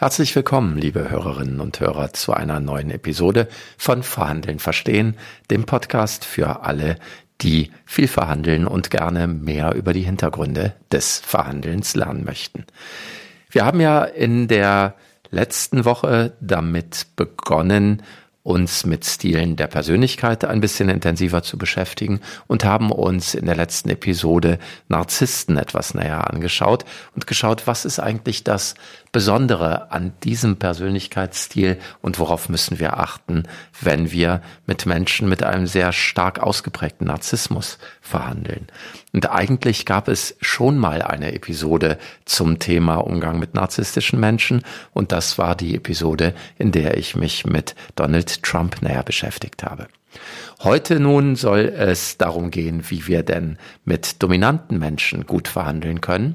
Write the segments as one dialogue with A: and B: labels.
A: Herzlich willkommen, liebe Hörerinnen und Hörer, zu einer neuen Episode von Verhandeln verstehen, dem Podcast für alle, die viel verhandeln und gerne mehr über die Hintergründe des Verhandelns lernen möchten. Wir haben ja in der letzten Woche damit begonnen, uns mit Stilen der Persönlichkeit ein bisschen intensiver zu beschäftigen und haben uns in der letzten Episode Narzissten etwas näher angeschaut und geschaut, was ist eigentlich das Besondere an diesem Persönlichkeitsstil und worauf müssen wir achten, wenn wir mit Menschen mit einem sehr stark ausgeprägten Narzissmus verhandeln. Und eigentlich gab es schon mal eine Episode zum Thema Umgang mit narzisstischen Menschen und das war die Episode, in der ich mich mit Donald Trump näher beschäftigt habe. Heute nun soll es darum gehen, wie wir denn mit dominanten Menschen gut verhandeln können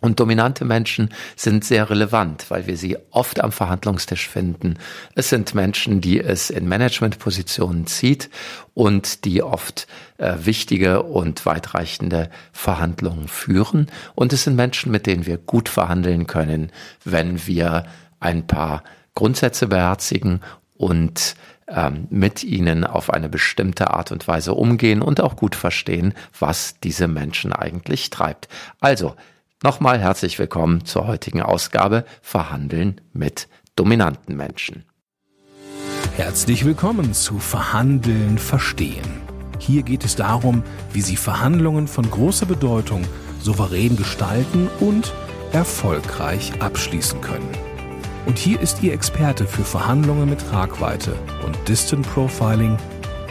A: und dominante Menschen sind sehr relevant, weil wir sie oft am Verhandlungstisch finden. Es sind Menschen, die es in Managementpositionen zieht und die oft äh, wichtige und weitreichende Verhandlungen führen. Und es sind Menschen, mit denen wir gut verhandeln können, wenn wir ein paar Grundsätze beherzigen und ähm, mit ihnen auf eine bestimmte Art und Weise umgehen und auch gut verstehen, was diese Menschen eigentlich treibt. Also, Nochmal herzlich willkommen zur heutigen Ausgabe Verhandeln mit dominanten Menschen.
B: Herzlich willkommen zu Verhandeln verstehen. Hier geht es darum, wie Sie Verhandlungen von großer Bedeutung souverän gestalten und erfolgreich abschließen können. Und hier ist Ihr Experte für Verhandlungen mit Tragweite und Distant Profiling,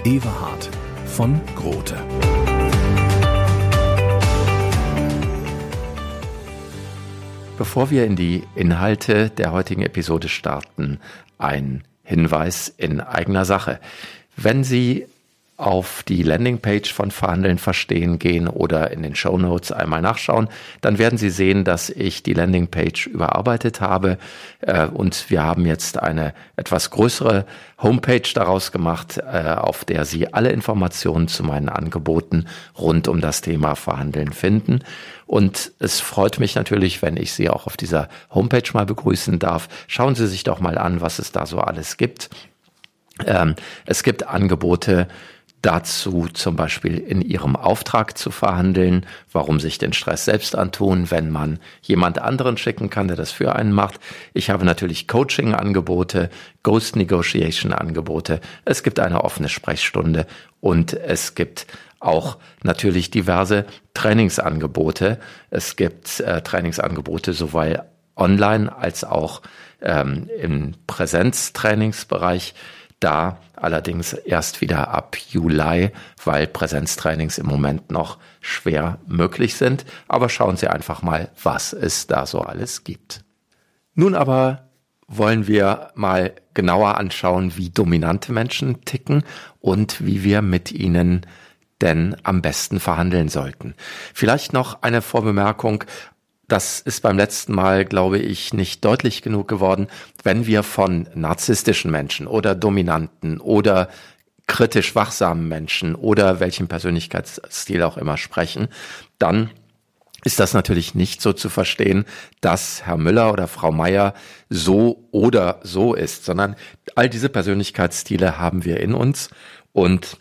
B: Everhard von Grote.
A: Bevor wir in die Inhalte der heutigen Episode starten, ein Hinweis in eigener Sache. Wenn Sie auf die Landingpage von Verhandeln verstehen gehen oder in den Show Notes einmal nachschauen, dann werden Sie sehen, dass ich die Landingpage überarbeitet habe äh, und wir haben jetzt eine etwas größere Homepage daraus gemacht, äh, auf der Sie alle Informationen zu meinen Angeboten rund um das Thema Verhandeln finden. Und es freut mich natürlich, wenn ich Sie auch auf dieser Homepage mal begrüßen darf. Schauen Sie sich doch mal an, was es da so alles gibt. Ähm, es gibt Angebote, dazu zum Beispiel in ihrem Auftrag zu verhandeln, warum sich den Stress selbst antun, wenn man jemand anderen schicken kann, der das für einen macht. Ich habe natürlich Coaching-Angebote, Ghost Negotiation-Angebote, es gibt eine offene Sprechstunde und es gibt auch natürlich diverse Trainingsangebote. Es gibt äh, Trainingsangebote sowohl online als auch ähm, im Präsenztrainingsbereich. Da allerdings erst wieder ab Juli, weil Präsenztrainings im Moment noch schwer möglich sind. Aber schauen Sie einfach mal, was es da so alles gibt. Nun aber wollen wir mal genauer anschauen, wie dominante Menschen ticken und wie wir mit ihnen denn am besten verhandeln sollten. Vielleicht noch eine Vorbemerkung. Das ist beim letzten Mal, glaube ich, nicht deutlich genug geworden. Wenn wir von narzisstischen Menschen oder dominanten oder kritisch wachsamen Menschen oder welchen Persönlichkeitsstil auch immer sprechen, dann ist das natürlich nicht so zu verstehen, dass Herr Müller oder Frau Meier so oder so ist, sondern all diese Persönlichkeitsstile haben wir in uns und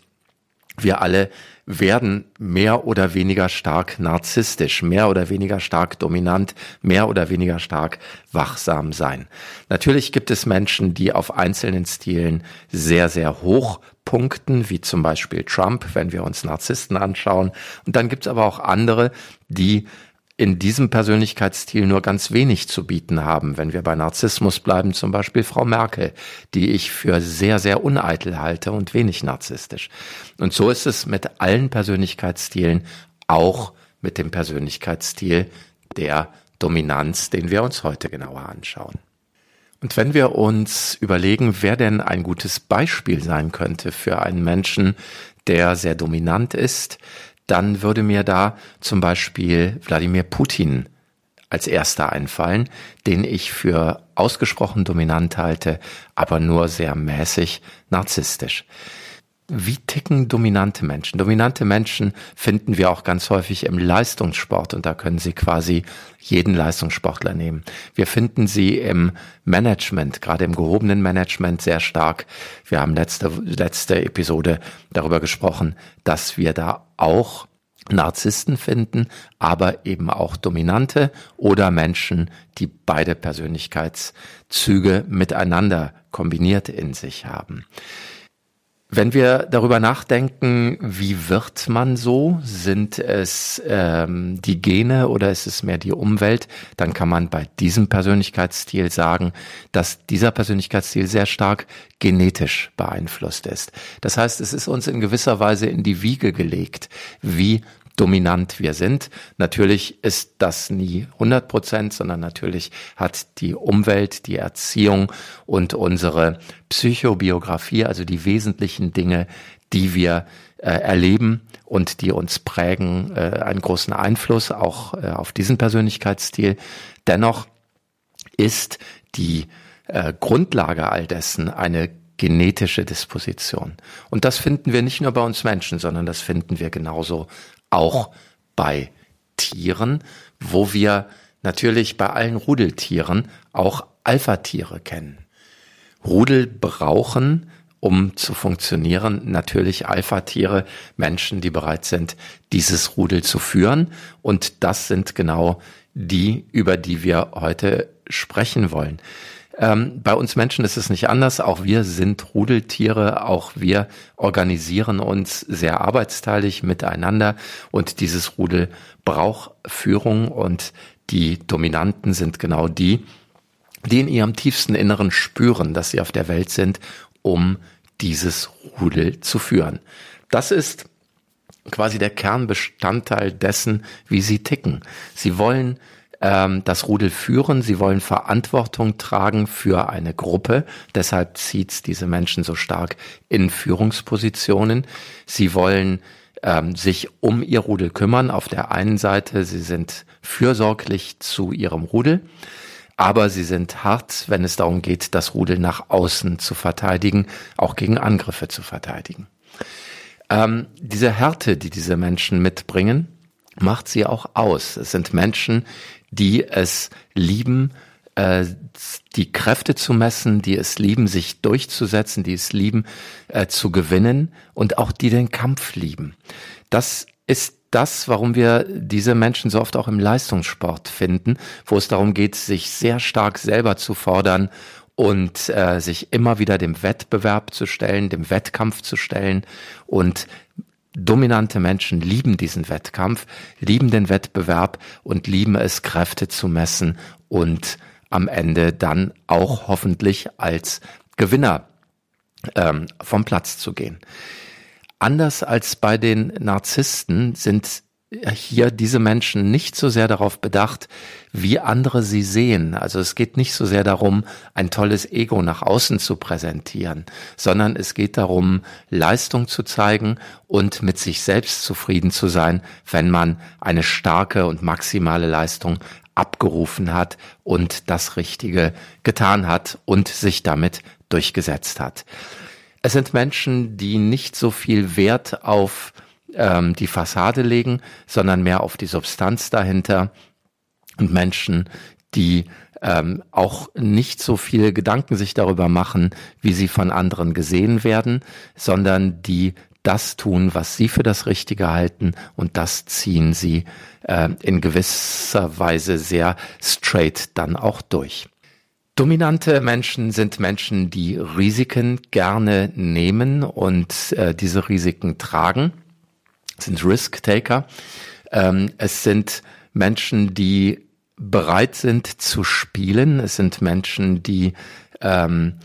A: wir alle werden mehr oder weniger stark narzisstisch, mehr oder weniger stark dominant, mehr oder weniger stark wachsam sein. Natürlich gibt es Menschen, die auf einzelnen Stilen sehr, sehr hoch punkten, wie zum Beispiel Trump, wenn wir uns Narzissten anschauen. Und dann gibt es aber auch andere, die in diesem Persönlichkeitsstil nur ganz wenig zu bieten haben. Wenn wir bei Narzissmus bleiben, zum Beispiel Frau Merkel, die ich für sehr, sehr uneitel halte und wenig narzisstisch. Und so ist es mit allen Persönlichkeitsstilen, auch mit dem Persönlichkeitsstil der Dominanz, den wir uns heute genauer anschauen. Und wenn wir uns überlegen, wer denn ein gutes Beispiel sein könnte für einen Menschen, der sehr dominant ist, dann würde mir da zum Beispiel Wladimir Putin als erster einfallen, den ich für ausgesprochen dominant halte, aber nur sehr mäßig narzisstisch. Wie ticken dominante Menschen? Dominante Menschen finden wir auch ganz häufig im Leistungssport und da können Sie quasi jeden Leistungssportler nehmen. Wir finden sie im Management, gerade im gehobenen Management sehr stark. Wir haben letzte, letzte Episode darüber gesprochen, dass wir da auch Narzissten finden, aber eben auch Dominante oder Menschen, die beide Persönlichkeitszüge miteinander kombiniert in sich haben. Wenn wir darüber nachdenken, wie wird man so? Sind es ähm, die Gene oder ist es mehr die Umwelt? Dann kann man bei diesem Persönlichkeitsstil sagen, dass dieser Persönlichkeitsstil sehr stark genetisch beeinflusst ist. Das heißt, es ist uns in gewisser Weise in die Wiege gelegt, wie dominant wir sind. Natürlich ist das nie 100 Prozent, sondern natürlich hat die Umwelt, die Erziehung und unsere Psychobiografie, also die wesentlichen Dinge, die wir äh, erleben und die uns prägen, äh, einen großen Einfluss auch äh, auf diesen Persönlichkeitsstil. Dennoch ist die äh, Grundlage all dessen eine genetische Disposition. Und das finden wir nicht nur bei uns Menschen, sondern das finden wir genauso auch bei Tieren, wo wir natürlich bei allen Rudeltieren auch Alpha-Tiere kennen. Rudel brauchen, um zu funktionieren, natürlich Alpha-Tiere, Menschen, die bereit sind, dieses Rudel zu führen. Und das sind genau die, über die wir heute sprechen wollen. Ähm, bei uns Menschen ist es nicht anders. Auch wir sind Rudeltiere. Auch wir organisieren uns sehr arbeitsteilig miteinander. Und dieses Rudel braucht Führung. Und die Dominanten sind genau die, die in ihrem tiefsten Inneren spüren, dass sie auf der Welt sind, um dieses Rudel zu führen. Das ist quasi der Kernbestandteil dessen, wie sie ticken. Sie wollen ähm, das Rudel führen, sie wollen Verantwortung tragen für eine Gruppe. Deshalb zieht's diese Menschen so stark in Führungspositionen. Sie wollen ähm, sich um ihr Rudel kümmern. Auf der einen Seite, sie sind fürsorglich zu ihrem Rudel, aber sie sind hart, wenn es darum geht, das Rudel nach außen zu verteidigen, auch gegen Angriffe zu verteidigen. Ähm, diese Härte, die diese Menschen mitbringen, macht sie auch aus. Es sind Menschen, die es lieben, äh, die Kräfte zu messen, die es lieben, sich durchzusetzen, die es lieben, äh, zu gewinnen und auch die den Kampf lieben. Das ist das, warum wir diese Menschen so oft auch im Leistungssport finden, wo es darum geht, sich sehr stark selber zu fordern und äh, sich immer wieder dem Wettbewerb zu stellen, dem Wettkampf zu stellen und Dominante Menschen lieben diesen Wettkampf, lieben den Wettbewerb und lieben es, Kräfte zu messen und am Ende dann auch hoffentlich als Gewinner ähm, vom Platz zu gehen. Anders als bei den Narzissten sind hier diese Menschen nicht so sehr darauf bedacht, wie andere sie sehen. Also es geht nicht so sehr darum, ein tolles Ego nach außen zu präsentieren, sondern es geht darum, Leistung zu zeigen und mit sich selbst zufrieden zu sein, wenn man eine starke und maximale Leistung abgerufen hat und das Richtige getan hat und sich damit durchgesetzt hat. Es sind Menschen, die nicht so viel Wert auf ähm, die Fassade legen, sondern mehr auf die Substanz dahinter und Menschen, die ähm, auch nicht so viele Gedanken sich darüber machen, wie sie von anderen gesehen werden, sondern die das tun, was sie für das Richtige halten und das ziehen sie äh, in gewisser Weise sehr straight dann auch durch. Dominante Menschen sind Menschen, die Risiken gerne nehmen und äh, diese Risiken tragen sind Risk-Taker. Ähm, es sind Menschen, die bereit sind zu spielen. Es sind Menschen, die ähm,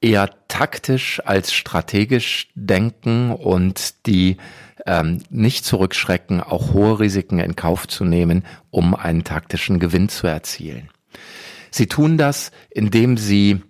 A: eher taktisch als strategisch denken und die ähm, nicht zurückschrecken, auch hohe Risiken in Kauf zu nehmen, um einen taktischen Gewinn zu erzielen. Sie tun das, indem sie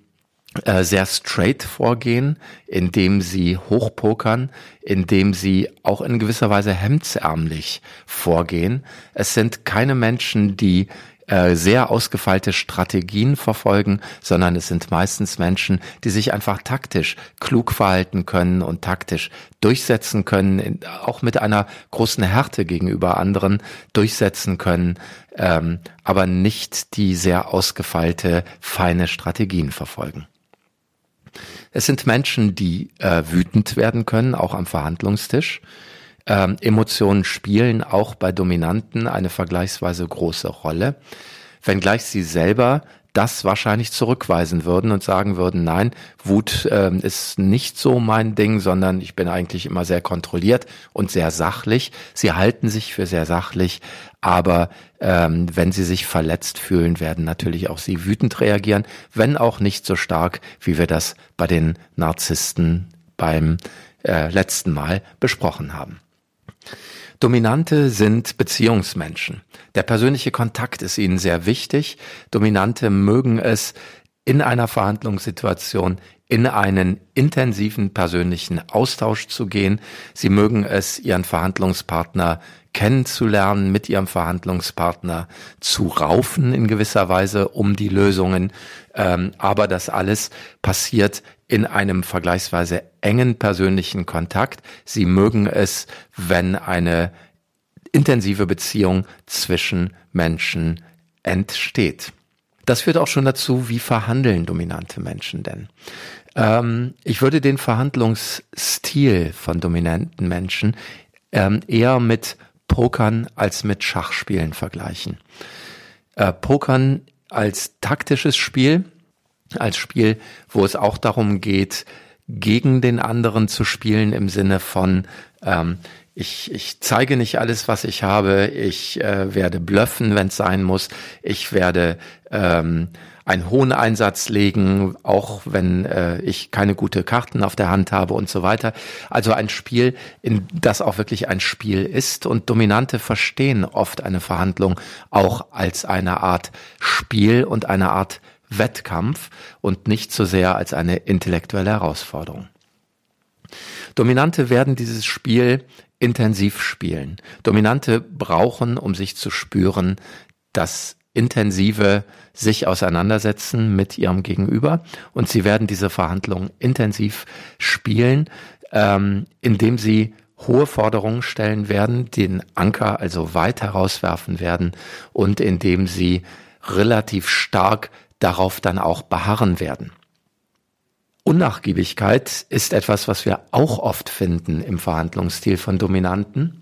A: sehr straight vorgehen, indem sie hochpokern, indem sie auch in gewisser Weise hemdsärmlich vorgehen. Es sind keine Menschen, die äh, sehr ausgefeilte Strategien verfolgen, sondern es sind meistens Menschen, die sich einfach taktisch klug verhalten können und taktisch durchsetzen können, auch mit einer großen Härte gegenüber anderen durchsetzen können, ähm, aber nicht die sehr ausgefeilte, feine Strategien verfolgen. Es sind Menschen, die äh, wütend werden können, auch am Verhandlungstisch. Ähm, Emotionen spielen auch bei Dominanten eine vergleichsweise große Rolle, wenngleich sie selber das wahrscheinlich zurückweisen würden und sagen würden, nein, Wut äh, ist nicht so mein Ding, sondern ich bin eigentlich immer sehr kontrolliert und sehr sachlich. Sie halten sich für sehr sachlich, aber ähm, wenn sie sich verletzt fühlen, werden natürlich auch sie wütend reagieren, wenn auch nicht so stark, wie wir das bei den Narzissten beim äh, letzten Mal besprochen haben. Dominante sind Beziehungsmenschen. Der persönliche Kontakt ist ihnen sehr wichtig. Dominante mögen es, in einer Verhandlungssituation in einen intensiven persönlichen Austausch zu gehen. Sie mögen es, ihren Verhandlungspartner kennenzulernen, mit ihrem Verhandlungspartner zu raufen in gewisser Weise um die Lösungen. Ähm, aber das alles passiert in einem vergleichsweise engen persönlichen Kontakt. Sie mögen es, wenn eine intensive Beziehung zwischen Menschen entsteht. Das führt auch schon dazu, wie verhandeln dominante Menschen denn? Ähm, ich würde den Verhandlungsstil von dominanten Menschen ähm, eher mit Pokern als mit Schachspielen vergleichen. Äh, Pokern als taktisches Spiel, als Spiel, wo es auch darum geht, gegen den anderen zu spielen im Sinne von ähm, ich, ich zeige nicht alles, was ich habe. Ich äh, werde bluffen, wenn es sein muss. Ich werde ähm, einen hohen Einsatz legen, auch wenn äh, ich keine gute Karten auf der Hand habe und so weiter. Also ein Spiel, in das auch wirklich ein Spiel ist. Und Dominante verstehen oft eine Verhandlung auch als eine Art Spiel und eine Art Wettkampf und nicht so sehr als eine intellektuelle Herausforderung. Dominante werden dieses Spiel intensiv spielen. Dominante brauchen, um sich zu spüren, das intensive sich auseinandersetzen mit ihrem Gegenüber und sie werden diese Verhandlungen intensiv spielen, ähm, indem sie hohe Forderungen stellen werden, den Anker also weit herauswerfen werden und indem sie relativ stark darauf dann auch beharren werden. Unnachgiebigkeit ist etwas, was wir auch oft finden im Verhandlungsstil von Dominanten.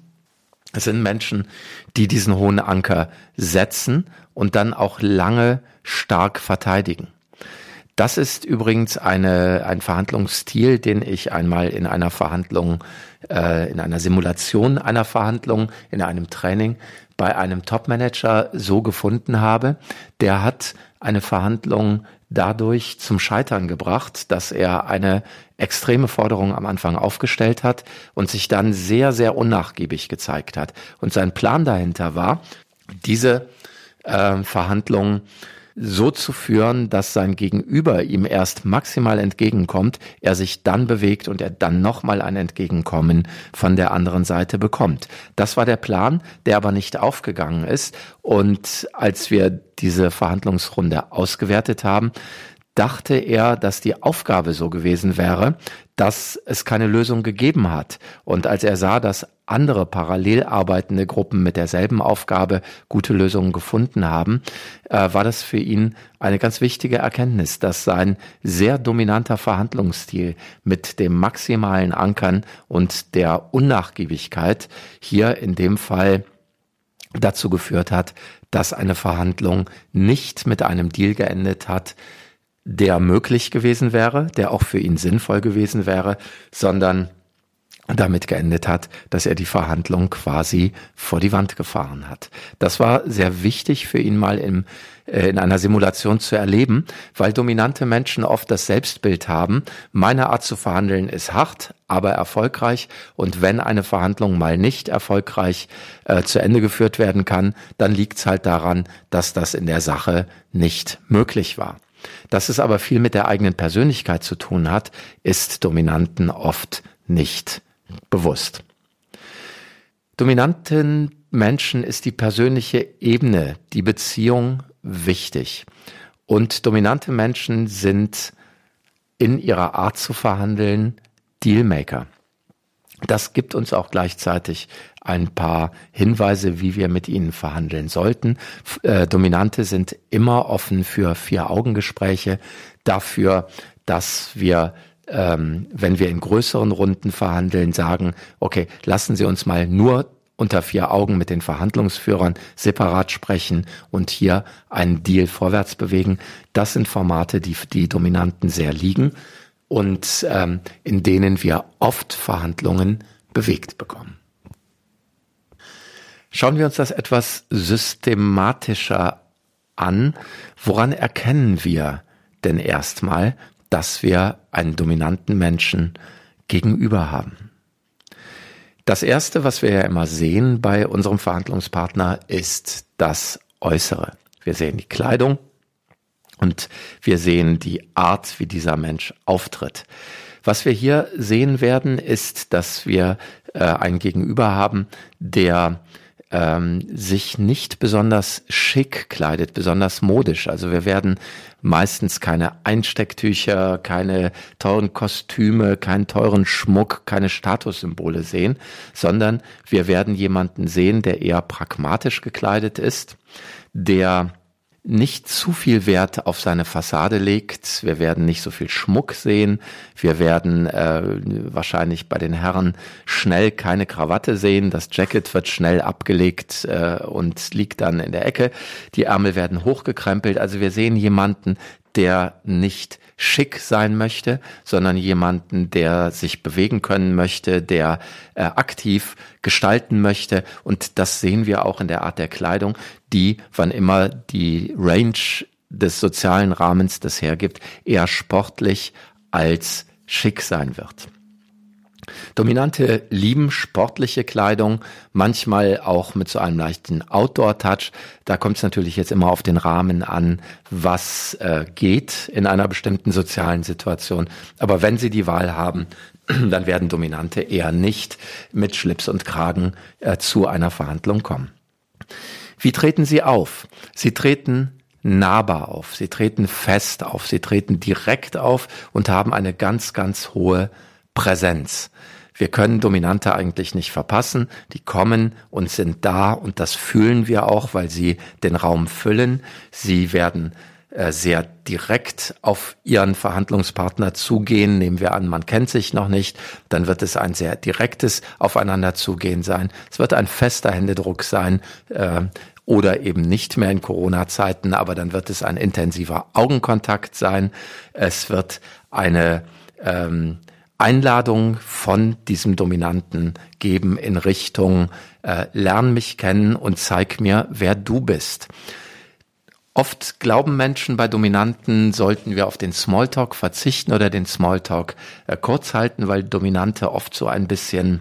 A: Es sind Menschen, die diesen hohen Anker setzen und dann auch lange stark verteidigen. Das ist übrigens eine, ein Verhandlungsstil, den ich einmal in einer Verhandlung, äh, in einer Simulation einer Verhandlung, in einem Training bei einem Topmanager so gefunden habe. Der hat eine Verhandlung dadurch zum Scheitern gebracht, dass er eine extreme Forderung am Anfang aufgestellt hat und sich dann sehr, sehr unnachgiebig gezeigt hat. Und sein Plan dahinter war, diese äh, Verhandlungen so zu führen, dass sein Gegenüber ihm erst maximal entgegenkommt, er sich dann bewegt und er dann nochmal ein Entgegenkommen von der anderen Seite bekommt. Das war der Plan, der aber nicht aufgegangen ist. Und als wir diese Verhandlungsrunde ausgewertet haben, dachte er, dass die Aufgabe so gewesen wäre, dass es keine Lösung gegeben hat. Und als er sah, dass andere parallel arbeitende Gruppen mit derselben Aufgabe gute Lösungen gefunden haben, äh, war das für ihn eine ganz wichtige Erkenntnis, dass sein sehr dominanter Verhandlungsstil mit dem maximalen Ankern und der Unnachgiebigkeit hier in dem Fall dazu geführt hat, dass eine Verhandlung nicht mit einem Deal geendet hat, der möglich gewesen wäre, der auch für ihn sinnvoll gewesen wäre, sondern damit geendet hat, dass er die Verhandlung quasi vor die Wand gefahren hat. Das war sehr wichtig für ihn mal im, äh, in einer Simulation zu erleben, weil dominante Menschen oft das Selbstbild haben, meine Art zu verhandeln ist hart, aber erfolgreich und wenn eine Verhandlung mal nicht erfolgreich äh, zu Ende geführt werden kann, dann liegt es halt daran, dass das in der Sache nicht möglich war. Dass es aber viel mit der eigenen Persönlichkeit zu tun hat, ist Dominanten oft nicht bewusst. Dominanten Menschen ist die persönliche Ebene, die Beziehung wichtig. Und dominante Menschen sind in ihrer Art zu verhandeln Dealmaker. Das gibt uns auch gleichzeitig ein paar Hinweise, wie wir mit ihnen verhandeln sollten. Äh, Dominante sind immer offen für Vier-Augen-Gespräche, dafür, dass wir ähm, wenn wir in größeren Runden verhandeln, sagen, okay, lassen Sie uns mal nur unter vier Augen mit den Verhandlungsführern separat sprechen und hier einen Deal vorwärts bewegen. Das sind Formate, die die Dominanten sehr liegen und ähm, in denen wir oft Verhandlungen bewegt bekommen. Schauen wir uns das etwas systematischer an. Woran erkennen wir denn erstmal, dass wir einen dominanten Menschen gegenüber haben? Das Erste, was wir ja immer sehen bei unserem Verhandlungspartner, ist das Äußere. Wir sehen die Kleidung und wir sehen die Art, wie dieser Mensch auftritt. Was wir hier sehen werden, ist, dass wir äh, einen Gegenüber haben, der ähm, sich nicht besonders schick kleidet, besonders modisch. Also wir werden meistens keine Einstecktücher, keine teuren Kostüme, keinen teuren Schmuck, keine Statussymbole sehen, sondern wir werden jemanden sehen, der eher pragmatisch gekleidet ist, der nicht zu viel Wert auf seine Fassade legt. Wir werden nicht so viel Schmuck sehen. Wir werden äh, wahrscheinlich bei den Herren schnell keine Krawatte sehen. Das Jacket wird schnell abgelegt äh, und liegt dann in der Ecke. Die Ärmel werden hochgekrempelt. Also wir sehen jemanden, der nicht schick sein möchte, sondern jemanden, der sich bewegen können möchte, der äh, aktiv gestalten möchte. Und das sehen wir auch in der Art der Kleidung, die, wann immer die Range des sozialen Rahmens das hergibt, eher sportlich als schick sein wird. Dominante lieben sportliche Kleidung, manchmal auch mit so einem leichten Outdoor-Touch. Da kommt es natürlich jetzt immer auf den Rahmen an, was äh, geht in einer bestimmten sozialen Situation. Aber wenn Sie die Wahl haben, dann werden Dominante eher nicht mit Schlips und Kragen äh, zu einer Verhandlung kommen. Wie treten Sie auf? Sie treten nahbar auf, sie treten fest auf, sie treten direkt auf und haben eine ganz, ganz hohe Präsenz. Wir können Dominante eigentlich nicht verpassen. Die kommen und sind da und das fühlen wir auch, weil sie den Raum füllen. Sie werden äh, sehr direkt auf ihren Verhandlungspartner zugehen. Nehmen wir an, man kennt sich noch nicht, dann wird es ein sehr direktes Aufeinander zugehen sein. Es wird ein fester Händedruck sein. Äh, oder eben nicht mehr in Corona-Zeiten, aber dann wird es ein intensiver Augenkontakt sein. Es wird eine ähm, Einladung von diesem Dominanten geben in Richtung äh, Lern mich kennen und zeig mir, wer du bist. Oft glauben Menschen bei Dominanten, sollten wir auf den Smalltalk verzichten oder den Smalltalk äh, kurz halten, weil Dominante oft so ein bisschen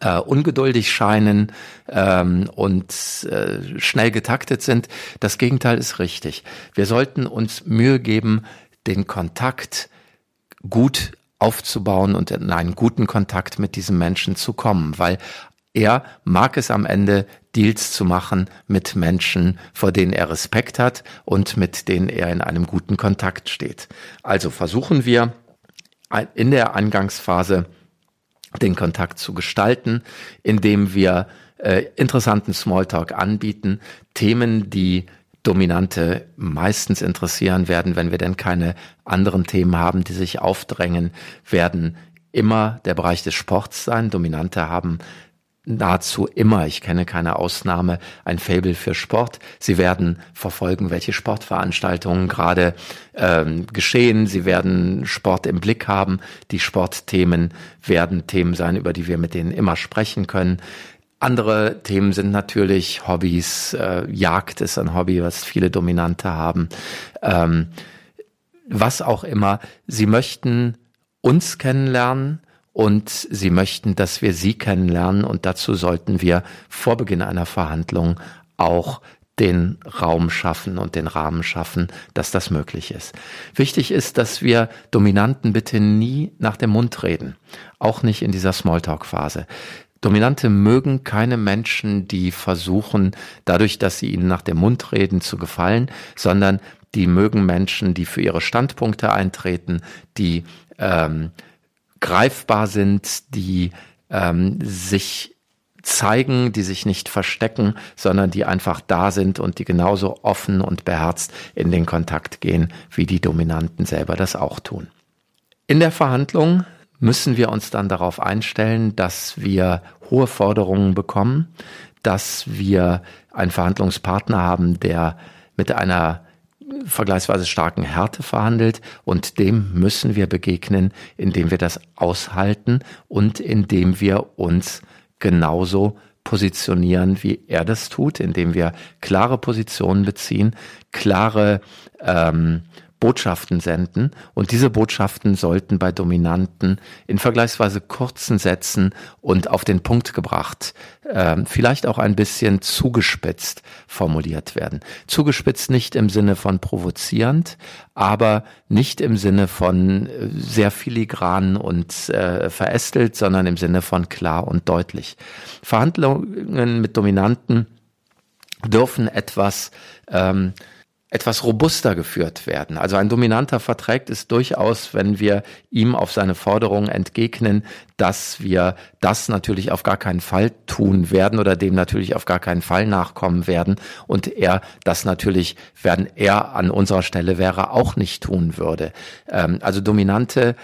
A: äh, ungeduldig scheinen ähm, und äh, schnell getaktet sind. Das Gegenteil ist richtig. Wir sollten uns Mühe geben, den Kontakt gut aufzubauen und in einen guten Kontakt mit diesem Menschen zu kommen, weil er mag es am Ende, Deals zu machen mit Menschen, vor denen er Respekt hat und mit denen er in einem guten Kontakt steht. Also versuchen wir in der Angangsphase den Kontakt zu gestalten, indem wir äh, interessanten Smalltalk anbieten, Themen, die Dominante meistens interessieren werden, wenn wir denn keine anderen Themen haben, die sich aufdrängen, werden immer der Bereich des Sports sein. Dominante haben nahezu immer, ich kenne keine Ausnahme, ein Fable für Sport. Sie werden verfolgen, welche Sportveranstaltungen gerade ähm, geschehen. Sie werden Sport im Blick haben. Die Sportthemen werden Themen sein, über die wir mit denen immer sprechen können. Andere Themen sind natürlich Hobbys. Äh, Jagd ist ein Hobby, was viele Dominante haben. Ähm, was auch immer. Sie möchten uns kennenlernen und sie möchten, dass wir sie kennenlernen und dazu sollten wir vor Beginn einer Verhandlung auch den Raum schaffen und den Rahmen schaffen, dass das möglich ist. Wichtig ist, dass wir Dominanten bitte nie nach dem Mund reden, auch nicht in dieser Smalltalk-Phase. Dominante mögen keine Menschen, die versuchen, dadurch, dass sie ihnen nach dem Mund reden, zu gefallen, sondern die mögen Menschen, die für ihre Standpunkte eintreten, die ähm, greifbar sind, die ähm, sich zeigen, die sich nicht verstecken, sondern die einfach da sind und die genauso offen und beherzt in den Kontakt gehen, wie die Dominanten selber das auch tun. In der Verhandlung müssen wir uns dann darauf einstellen, dass wir hohe Forderungen bekommen, dass wir einen Verhandlungspartner haben, der mit einer vergleichsweise starken Härte verhandelt. Und dem müssen wir begegnen, indem wir das aushalten und indem wir uns genauso positionieren, wie er das tut, indem wir klare Positionen beziehen, klare ähm, Botschaften senden und diese Botschaften sollten bei Dominanten in vergleichsweise kurzen Sätzen und auf den Punkt gebracht, äh, vielleicht auch ein bisschen zugespitzt formuliert werden. Zugespitzt nicht im Sinne von provozierend, aber nicht im Sinne von äh, sehr filigran und äh, verästelt, sondern im Sinne von klar und deutlich. Verhandlungen mit Dominanten dürfen etwas ähm, etwas robuster geführt werden. Also ein dominanter verträgt es durchaus, wenn wir ihm auf seine Forderungen entgegnen, dass wir das natürlich auf gar keinen Fall tun werden oder dem natürlich auf gar keinen Fall nachkommen werden und er das natürlich, wenn er an unserer Stelle wäre, auch nicht tun würde. Ähm, also Dominante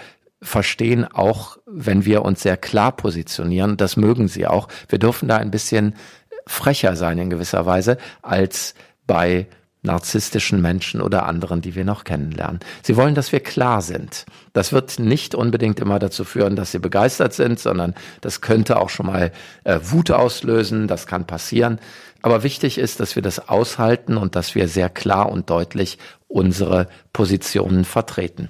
A: verstehen auch, wenn wir uns sehr klar positionieren, das mögen sie auch. Wir dürfen da ein bisschen frecher sein in gewisser Weise als bei narzisstischen Menschen oder anderen, die wir noch kennenlernen. Sie wollen, dass wir klar sind. Das wird nicht unbedingt immer dazu führen, dass sie begeistert sind, sondern das könnte auch schon mal äh, Wut auslösen, das kann passieren. Aber wichtig ist, dass wir das aushalten und dass wir sehr klar und deutlich unsere Positionen vertreten.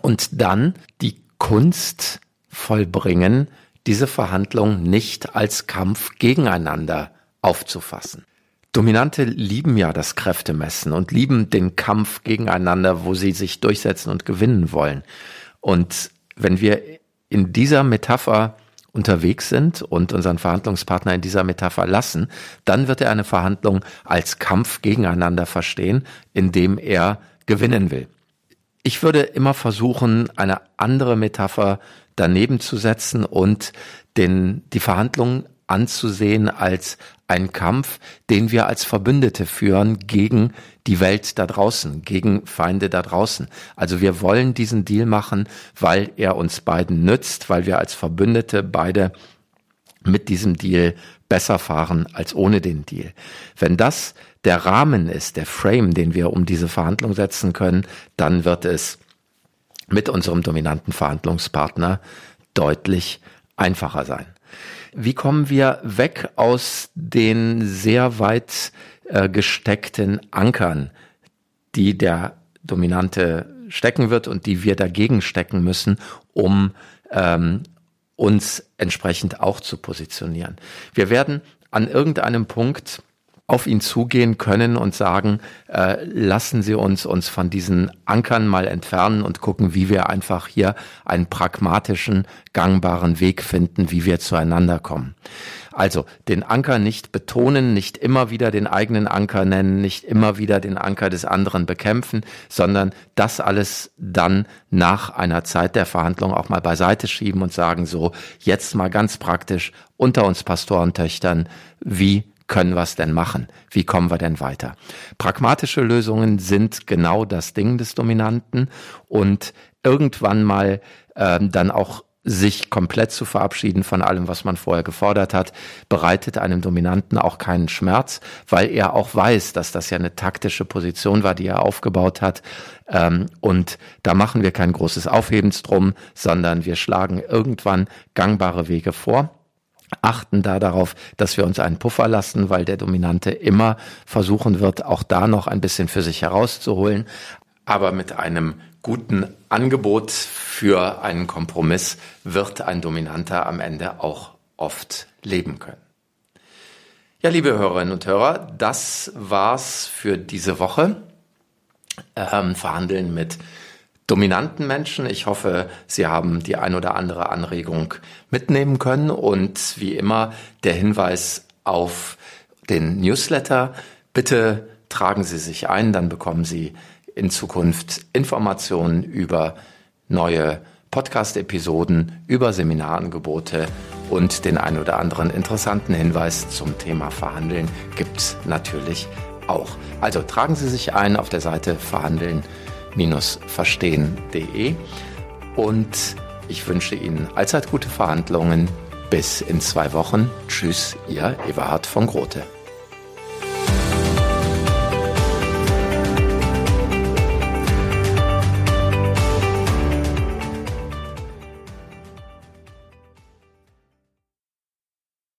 A: Und dann die Kunst vollbringen, diese Verhandlung nicht als Kampf gegeneinander aufzufassen. Dominante lieben ja das Kräftemessen und lieben den Kampf gegeneinander, wo sie sich durchsetzen und gewinnen wollen. Und wenn wir in dieser Metapher unterwegs sind und unseren Verhandlungspartner in dieser Metapher lassen, dann wird er eine Verhandlung als Kampf gegeneinander verstehen, indem er gewinnen will. Ich würde immer versuchen, eine andere Metapher daneben zu setzen und den, die Verhandlungen anzusehen als ein Kampf, den wir als Verbündete führen gegen die Welt da draußen, gegen Feinde da draußen. Also wir wollen diesen Deal machen, weil er uns beiden nützt, weil wir als Verbündete beide mit diesem Deal besser fahren als ohne den Deal. Wenn das der Rahmen ist, der Frame, den wir um diese Verhandlung setzen können, dann wird es mit unserem dominanten Verhandlungspartner deutlich einfacher sein. Wie kommen wir weg aus den sehr weit äh, gesteckten Ankern, die der Dominante stecken wird und die wir dagegen stecken müssen, um ähm, uns entsprechend auch zu positionieren. Wir werden an irgendeinem Punkt auf ihn zugehen können und sagen, äh, lassen Sie uns uns von diesen Ankern mal entfernen und gucken, wie wir einfach hier einen pragmatischen, gangbaren Weg finden, wie wir zueinander kommen. Also den Anker nicht betonen, nicht immer wieder den eigenen Anker nennen, nicht immer wieder den Anker des anderen bekämpfen, sondern das alles dann nach einer Zeit der Verhandlung auch mal beiseite schieben und sagen so, jetzt mal ganz praktisch unter uns Pastorentöchtern, wie können wir es denn machen? Wie kommen wir denn weiter? Pragmatische Lösungen sind genau das Ding des Dominanten und irgendwann mal ähm, dann auch sich komplett zu verabschieden von allem, was man vorher gefordert hat, bereitet einem Dominanten auch keinen Schmerz, weil er auch weiß, dass das ja eine taktische Position war, die er aufgebaut hat. Ähm, und da machen wir kein großes Aufhebens drum, sondern wir schlagen irgendwann gangbare Wege vor achten da darauf, dass wir uns einen Puffer lassen, weil der Dominante immer versuchen wird, auch da noch ein bisschen für sich herauszuholen. Aber mit einem guten Angebot für einen Kompromiss wird ein Dominanter am Ende auch oft leben können. Ja, liebe Hörerinnen und Hörer, das war's für diese Woche. Ähm, verhandeln mit dominanten Menschen. Ich hoffe, Sie haben die ein oder andere Anregung mitnehmen können und wie immer der Hinweis auf den Newsletter. Bitte tragen Sie sich ein, dann bekommen Sie in Zukunft Informationen über neue Podcast-Episoden, über Seminarangebote und den ein oder anderen interessanten Hinweis zum Thema Verhandeln gibt's natürlich auch. Also tragen Sie sich ein auf der Seite verhandeln-verstehen.de und ich wünsche Ihnen allzeit gute Verhandlungen. Bis in zwei Wochen. Tschüss, Ihr Eberhard von Grote.